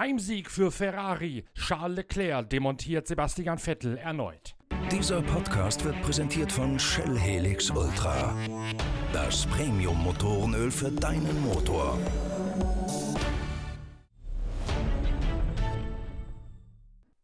Heimsieg für Ferrari. Charles Leclerc demontiert Sebastian Vettel erneut. Dieser Podcast wird präsentiert von Shell Helix Ultra. Das Premium-Motorenöl für deinen Motor.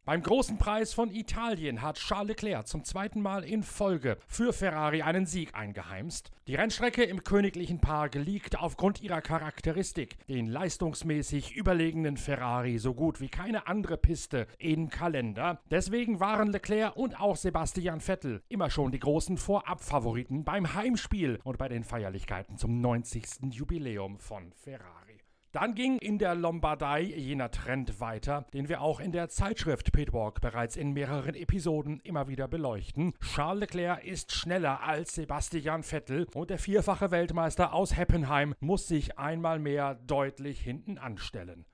Beim großen Preis von Italien hat Charles Leclerc zum zweiten Mal in Folge für Ferrari einen Sieg eingeheimst. Die Rennstrecke im Königlichen Park liegt aufgrund ihrer Charakteristik den leistungsmäßig überlegenen Ferrari so gut wie keine andere Piste im Kalender. Deswegen waren Leclerc und auch Sebastian Vettel immer schon die großen Vorabfavoriten beim Heimspiel und bei den Feierlichkeiten zum 90. Jubiläum von Ferrari. Dann ging in der Lombardei jener Trend weiter, den wir auch in der Zeitschrift Pitwalk bereits in mehreren Episoden immer wieder beleuchten. Charles Leclerc ist schneller als Sebastian Vettel und der vierfache Weltmeister aus Heppenheim muss sich einmal mehr deutlich hinten anstellen.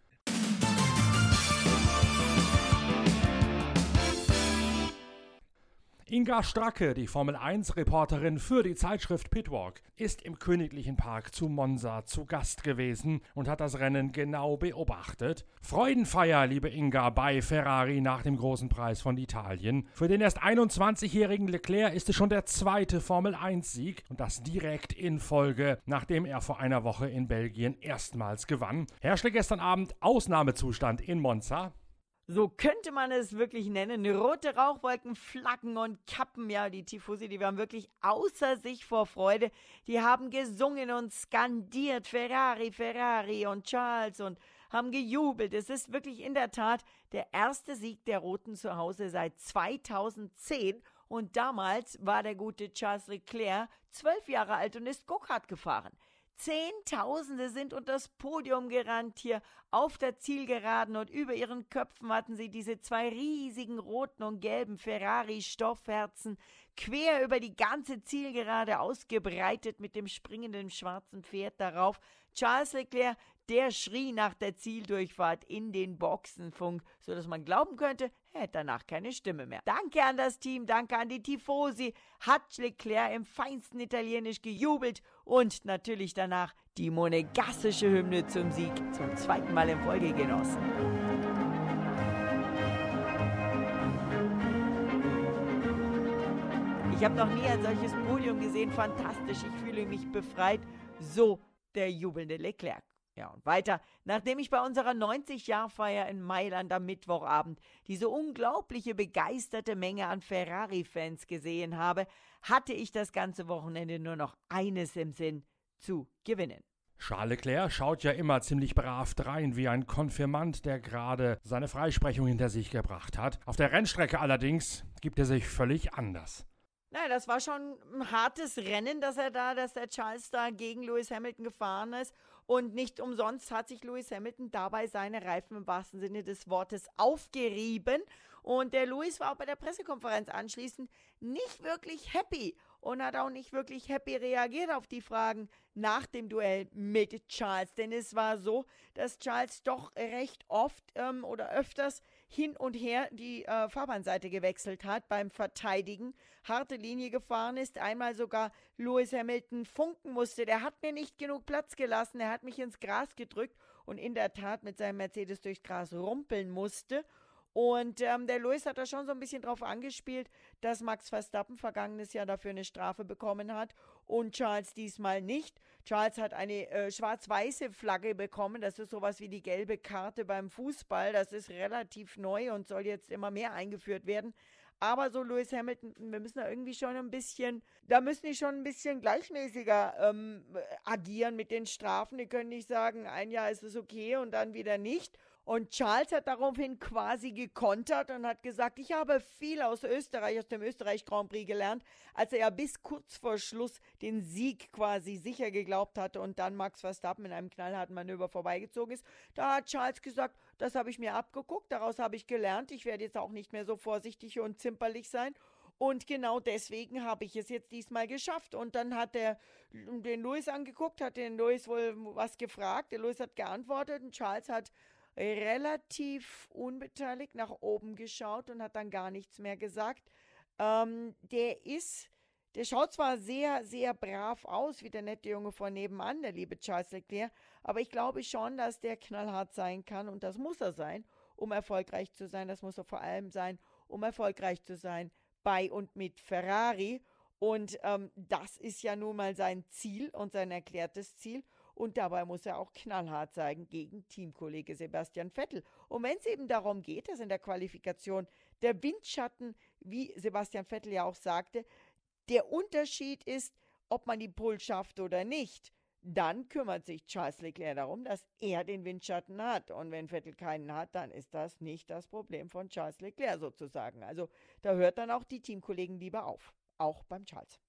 Inga Stracke, die Formel 1-Reporterin für die Zeitschrift Pitwalk, ist im Königlichen Park zu Monza zu Gast gewesen und hat das Rennen genau beobachtet. Freudenfeier, liebe Inga, bei Ferrari nach dem großen Preis von Italien. Für den erst 21-jährigen Leclerc ist es schon der zweite Formel 1-Sieg und das direkt in Folge, nachdem er vor einer Woche in Belgien erstmals gewann. Herrschte gestern Abend Ausnahmezustand in Monza. So könnte man es wirklich nennen. Rote Rauchwolken, Flaggen und Kappen. Ja, die Tifosi, die waren wirklich außer sich vor Freude. Die haben gesungen und skandiert Ferrari, Ferrari und Charles und haben gejubelt. Es ist wirklich in der Tat der erste Sieg der Roten zu Hause seit 2010. Und damals war der gute Charles Leclerc zwölf Jahre alt und ist Go-Kart gefahren. Zehntausende sind unter das Podium gerannt hier auf der Zielgeraden und über ihren Köpfen hatten sie diese zwei riesigen roten und gelben Ferrari-Stoffherzen quer über die ganze Zielgerade ausgebreitet mit dem springenden schwarzen Pferd darauf. Charles Leclerc, der schrie nach der Zieldurchfahrt in den Boxenfunk, so dass man glauben könnte, er hätte danach keine Stimme mehr. Danke an das Team, danke an die Tifosi, hat Leclerc im feinsten Italienisch gejubelt und natürlich danach die monegassische Hymne zum Sieg zum zweiten Mal in Folge genossen. Ich habe noch nie ein solches Podium gesehen. Fantastisch. Ich fühle mich befreit. So der jubelnde Leclerc. Ja, und weiter. Nachdem ich bei unserer 90-Jahr-Feier in Mailand am Mittwochabend diese unglaubliche begeisterte Menge an Ferrari-Fans gesehen habe, hatte ich das ganze Wochenende nur noch eines im Sinn: zu gewinnen. Charles Leclerc schaut ja immer ziemlich brav drein, wie ein Konfirmand, der gerade seine Freisprechung hinter sich gebracht hat. Auf der Rennstrecke allerdings gibt er sich völlig anders. Naja, das war schon ein hartes Rennen, dass er da, dass der Charles da gegen Lewis Hamilton gefahren ist. Und nicht umsonst hat sich Lewis Hamilton dabei seine Reifen im wahrsten Sinne des Wortes aufgerieben. Und der Lewis war auch bei der Pressekonferenz anschließend nicht wirklich happy und hat auch nicht wirklich happy reagiert auf die Fragen nach dem Duell mit Charles. Denn es war so, dass Charles doch recht oft ähm, oder öfters hin und her die äh, Fahrbahnseite gewechselt hat beim Verteidigen, harte Linie gefahren ist, einmal sogar Lewis Hamilton funken musste. Der hat mir nicht genug Platz gelassen, er hat mich ins Gras gedrückt und in der Tat mit seinem Mercedes durchs Gras rumpeln musste. Und ähm, der Lewis hat da schon so ein bisschen drauf angespielt, dass Max Verstappen vergangenes Jahr dafür eine Strafe bekommen hat und Charles diesmal nicht. Charles hat eine äh, schwarz-weiße Flagge bekommen. Das ist sowas wie die gelbe Karte beim Fußball. Das ist relativ neu und soll jetzt immer mehr eingeführt werden. Aber so Lewis Hamilton, wir müssen da irgendwie schon ein bisschen, da müssen die schon ein bisschen gleichmäßiger ähm, agieren mit den Strafen. Die können nicht sagen, ein Jahr ist es okay und dann wieder nicht. Und Charles hat daraufhin quasi gekontert und hat gesagt, ich habe viel aus Österreich, aus dem Österreich Grand Prix gelernt, als er ja bis kurz vor Schluss den Sieg quasi sicher geglaubt hatte und dann Max Verstappen in einem knallharten Manöver vorbeigezogen ist. Da hat Charles gesagt, das habe ich mir abgeguckt, daraus habe ich gelernt, ich werde jetzt auch nicht mehr so vorsichtig und zimperlich sein. Und genau deswegen habe ich es jetzt diesmal geschafft. Und dann hat er den Louis angeguckt, hat den Louis wohl was gefragt. Der Louis hat geantwortet und Charles hat relativ unbeteiligt nach oben geschaut und hat dann gar nichts mehr gesagt. Ähm, der ist Der schaut zwar sehr, sehr brav aus, wie der nette Junge von nebenan, der liebe Charles Leclerc, aber ich glaube schon, dass der knallhart sein kann und das muss er sein, um erfolgreich zu sein. Das muss er vor allem sein, um erfolgreich zu sein bei und mit Ferrari. Und ähm, das ist ja nun mal sein Ziel und sein erklärtes Ziel. Und dabei muss er auch knallhart sein gegen Teamkollege Sebastian Vettel. Und wenn es eben darum geht, dass in der Qualifikation der Windschatten, wie Sebastian Vettel ja auch sagte, der Unterschied ist, ob man die Pull schafft oder nicht. Dann kümmert sich Charles Leclerc darum, dass er den Windschatten hat. Und wenn Vettel keinen hat, dann ist das nicht das Problem von Charles Leclerc sozusagen. Also da hört dann auch die Teamkollegen lieber auf. Auch beim Charles.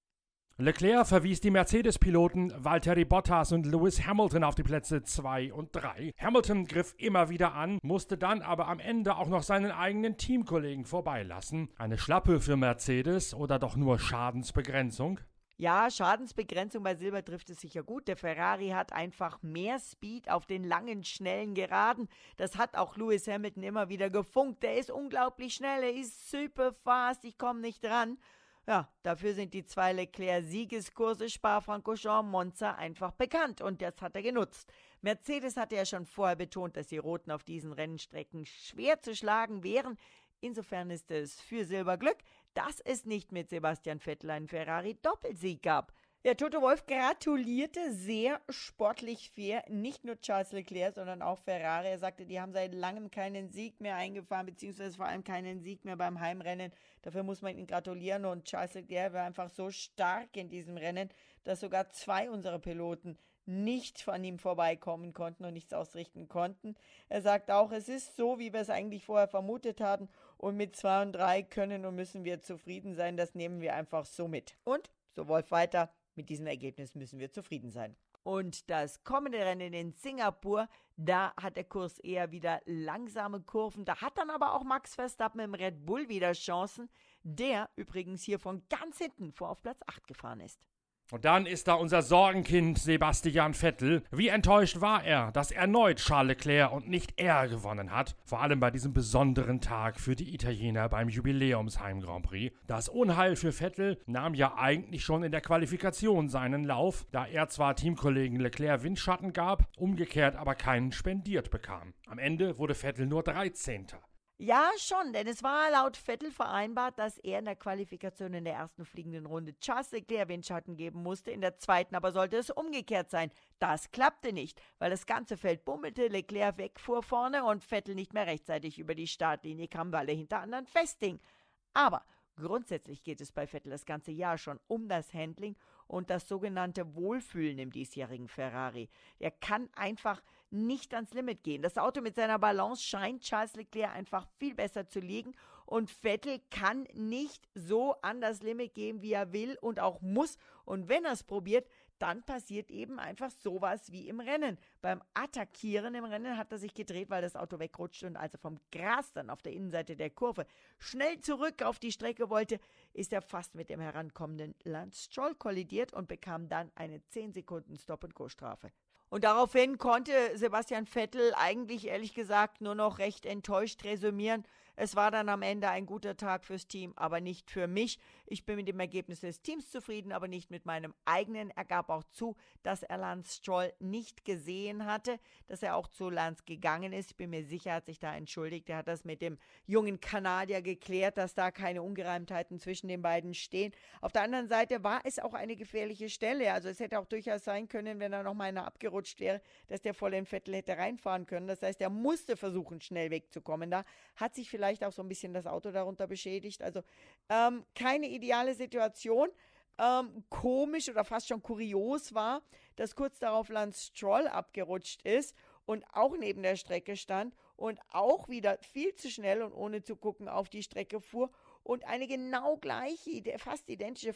Leclerc verwies die Mercedes-Piloten Valtteri Bottas und Lewis Hamilton auf die Plätze 2 und 3. Hamilton griff immer wieder an, musste dann aber am Ende auch noch seinen eigenen Teamkollegen vorbeilassen. Eine Schlappe für Mercedes oder doch nur Schadensbegrenzung? Ja, Schadensbegrenzung bei Silber trifft es sicher gut. Der Ferrari hat einfach mehr Speed auf den langen, schnellen Geraden. Das hat auch Lewis Hamilton immer wieder gefunkt. Der ist unglaublich schnell, er ist super fast, ich komme nicht dran. Ja, dafür sind die zwei Leclerc-Siegeskurse Spa-Francorchamps Monza einfach bekannt und das hat er genutzt. Mercedes hatte ja schon vorher betont, dass die Roten auf diesen Rennstrecken schwer zu schlagen wären. Insofern ist es für Silberglück, dass es nicht mit Sebastian Vettel einen Ferrari-Doppelsieg gab. Ja, Toto Wolf gratulierte sehr sportlich fair, nicht nur Charles Leclerc, sondern auch Ferrari. Er sagte, die haben seit langem keinen Sieg mehr eingefahren, beziehungsweise vor allem keinen Sieg mehr beim Heimrennen. Dafür muss man ihnen gratulieren und Charles Leclerc war einfach so stark in diesem Rennen, dass sogar zwei unserer Piloten nicht von ihm vorbeikommen konnten und nichts ausrichten konnten. Er sagt auch, es ist so, wie wir es eigentlich vorher vermutet hatten und mit zwei und drei können und müssen wir zufrieden sein. Das nehmen wir einfach so mit. Und, so Wolf weiter, mit diesem Ergebnis müssen wir zufrieden sein. Und das kommende Rennen in Singapur, da hat der Kurs eher wieder langsame Kurven. Da hat dann aber auch Max Verstappen im Red Bull wieder Chancen, der übrigens hier von ganz hinten vor auf Platz 8 gefahren ist. Und dann ist da unser Sorgenkind Sebastian Vettel. Wie enttäuscht war er, dass erneut Charles Leclerc und nicht er gewonnen hat. Vor allem bei diesem besonderen Tag für die Italiener beim Jubiläumsheim Grand Prix. Das Unheil für Vettel nahm ja eigentlich schon in der Qualifikation seinen Lauf, da er zwar Teamkollegen Leclerc Windschatten gab, umgekehrt aber keinen spendiert bekam. Am Ende wurde Vettel nur 13. Ja, schon, denn es war laut Vettel vereinbart, dass er in der Qualifikation in der ersten fliegenden Runde Charles Leclerc Windschatten geben musste, in der zweiten aber sollte es umgekehrt sein. Das klappte nicht, weil das ganze Feld bummelte, Leclerc wegfuhr vorne und Vettel nicht mehr rechtzeitig über die Startlinie kam, weil er hinter anderen festhing. Aber grundsätzlich geht es bei Vettel das ganze Jahr schon um das Handling und das sogenannte Wohlfühlen im diesjährigen Ferrari. Er kann einfach nicht ans Limit gehen. Das Auto mit seiner Balance scheint Charles Leclerc einfach viel besser zu liegen und Vettel kann nicht so an das Limit gehen, wie er will und auch muss. Und wenn er es probiert, dann passiert eben einfach sowas wie im Rennen. Beim Attackieren im Rennen hat er sich gedreht, weil das Auto wegrutschte und als er vom Gras dann auf der Innenseite der Kurve schnell zurück auf die Strecke wollte, ist er fast mit dem herankommenden Lance Stroll kollidiert und bekam dann eine 10 Sekunden Stop-and-Go-Strafe. Und daraufhin konnte Sebastian Vettel eigentlich ehrlich gesagt nur noch recht enttäuscht resümieren, es war dann am Ende ein guter Tag fürs Team, aber nicht für mich. Ich bin mit dem Ergebnis des Teams zufrieden, aber nicht mit meinem eigenen. Er gab auch zu, dass er Lance Stroll nicht gesehen hatte, dass er auch zu Lance gegangen ist. Ich bin mir sicher, er hat sich da entschuldigt. Er hat das mit dem jungen Kanadier geklärt, dass da keine Ungereimtheiten zwischen den beiden stehen. Auf der anderen Seite war es auch eine gefährliche Stelle. Also es hätte auch durchaus sein können, wenn er noch mal einer abgerutscht wäre, dass der voll in Vettel hätte reinfahren können. Das heißt, er musste versuchen, schnell wegzukommen. Da hat sich vielleicht vielleicht auch so ein bisschen das Auto darunter beschädigt. Also ähm, keine ideale Situation. Ähm, komisch oder fast schon kurios war, dass kurz darauf Lance Stroll abgerutscht ist und auch neben der Strecke stand und auch wieder viel zu schnell und ohne zu gucken auf die Strecke fuhr und eine genau gleiche, fast identische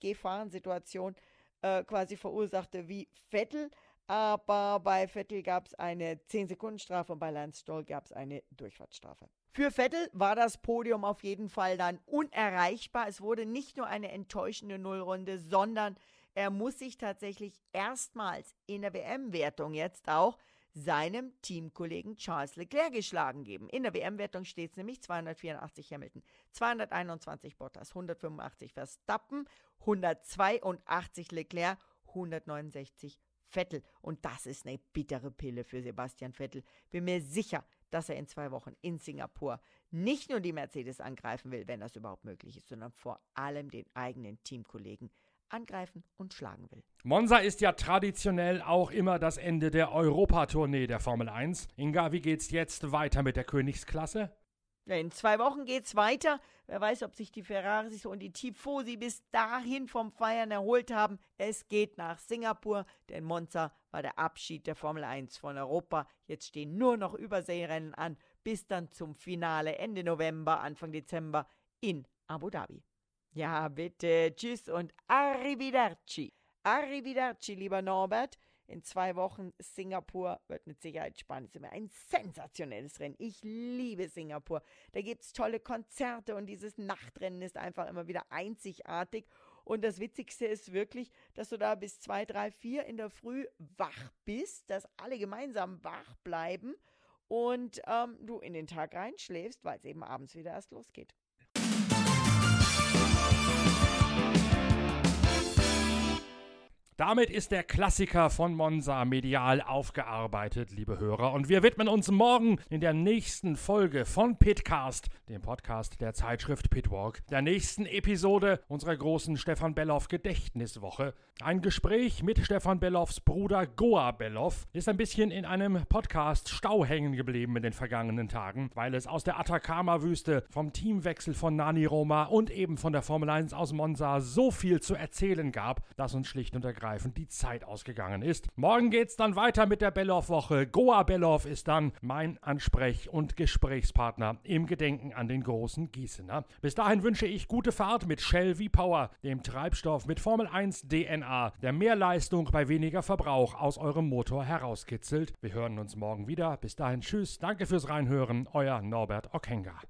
Gefahrensituation äh, quasi verursachte wie Vettel. Aber bei Vettel gab es eine 10-Sekunden-Strafe und bei Lance Stroll gab es eine Durchfahrtsstrafe. Für Vettel war das Podium auf jeden Fall dann unerreichbar. Es wurde nicht nur eine enttäuschende Nullrunde, sondern er muss sich tatsächlich erstmals in der WM-Wertung jetzt auch seinem Teamkollegen Charles Leclerc geschlagen geben. In der WM-Wertung steht es nämlich 284 Hamilton, 221 Bottas, 185 Verstappen, 182 Leclerc, 169 Vettel. Und das ist eine bittere Pille für Sebastian Vettel. Bin mir sicher, dass er in zwei Wochen in Singapur nicht nur die Mercedes angreifen will, wenn das überhaupt möglich ist, sondern vor allem den eigenen Teamkollegen angreifen und schlagen will. Monza ist ja traditionell auch immer das Ende der Europatournee der Formel 1. Inga, wie geht's jetzt weiter mit der Königsklasse? Ja, in zwei Wochen geht's weiter. Wer weiß, ob sich die Ferraris und die Tifosi bis dahin vom Feiern erholt haben. Es geht nach Singapur, denn Monza war der Abschied der Formel 1 von Europa. Jetzt stehen nur noch Überseerennen an, bis dann zum Finale Ende November, Anfang Dezember in Abu Dhabi. Ja, bitte. Tschüss und arrivederci. Arrivederci, lieber Norbert. In zwei Wochen Singapur wird mit Sicherheit spannend. Es ist ein sensationelles Rennen. Ich liebe Singapur. Da gibt es tolle Konzerte und dieses Nachtrennen ist einfach immer wieder einzigartig. Und das Witzigste ist wirklich, dass du da bis zwei, drei, vier in der Früh wach bist, dass alle gemeinsam wach bleiben und ähm, du in den Tag reinschläfst, weil es eben abends wieder erst losgeht. Damit ist der Klassiker von Monza medial aufgearbeitet, liebe Hörer. Und wir widmen uns morgen in der nächsten Folge von Pitcast, dem Podcast der Zeitschrift Pitwalk, der nächsten Episode unserer großen Stefan Belloff Gedächtniswoche. Ein Gespräch mit Stefan Belloffs Bruder Goa Belloff ist ein bisschen in einem Podcast Stau hängen geblieben in den vergangenen Tagen, weil es aus der Atacama-Wüste, vom Teamwechsel von Nani Roma und eben von der Formel 1 aus Monza so viel zu erzählen gab, dass uns schlicht und ergreifend die Zeit ausgegangen ist. Morgen geht's dann weiter mit der Belloff-Woche. Goa Belloff ist dann mein Ansprech- und Gesprächspartner im Gedenken an den großen Gießener. Bis dahin wünsche ich gute Fahrt mit Shell V-Power, dem Treibstoff mit Formel 1 DNA der mehr Leistung bei weniger Verbrauch aus eurem Motor herauskitzelt. Wir hören uns morgen wieder. Bis dahin, tschüss, danke fürs Reinhören, euer Norbert Okenga.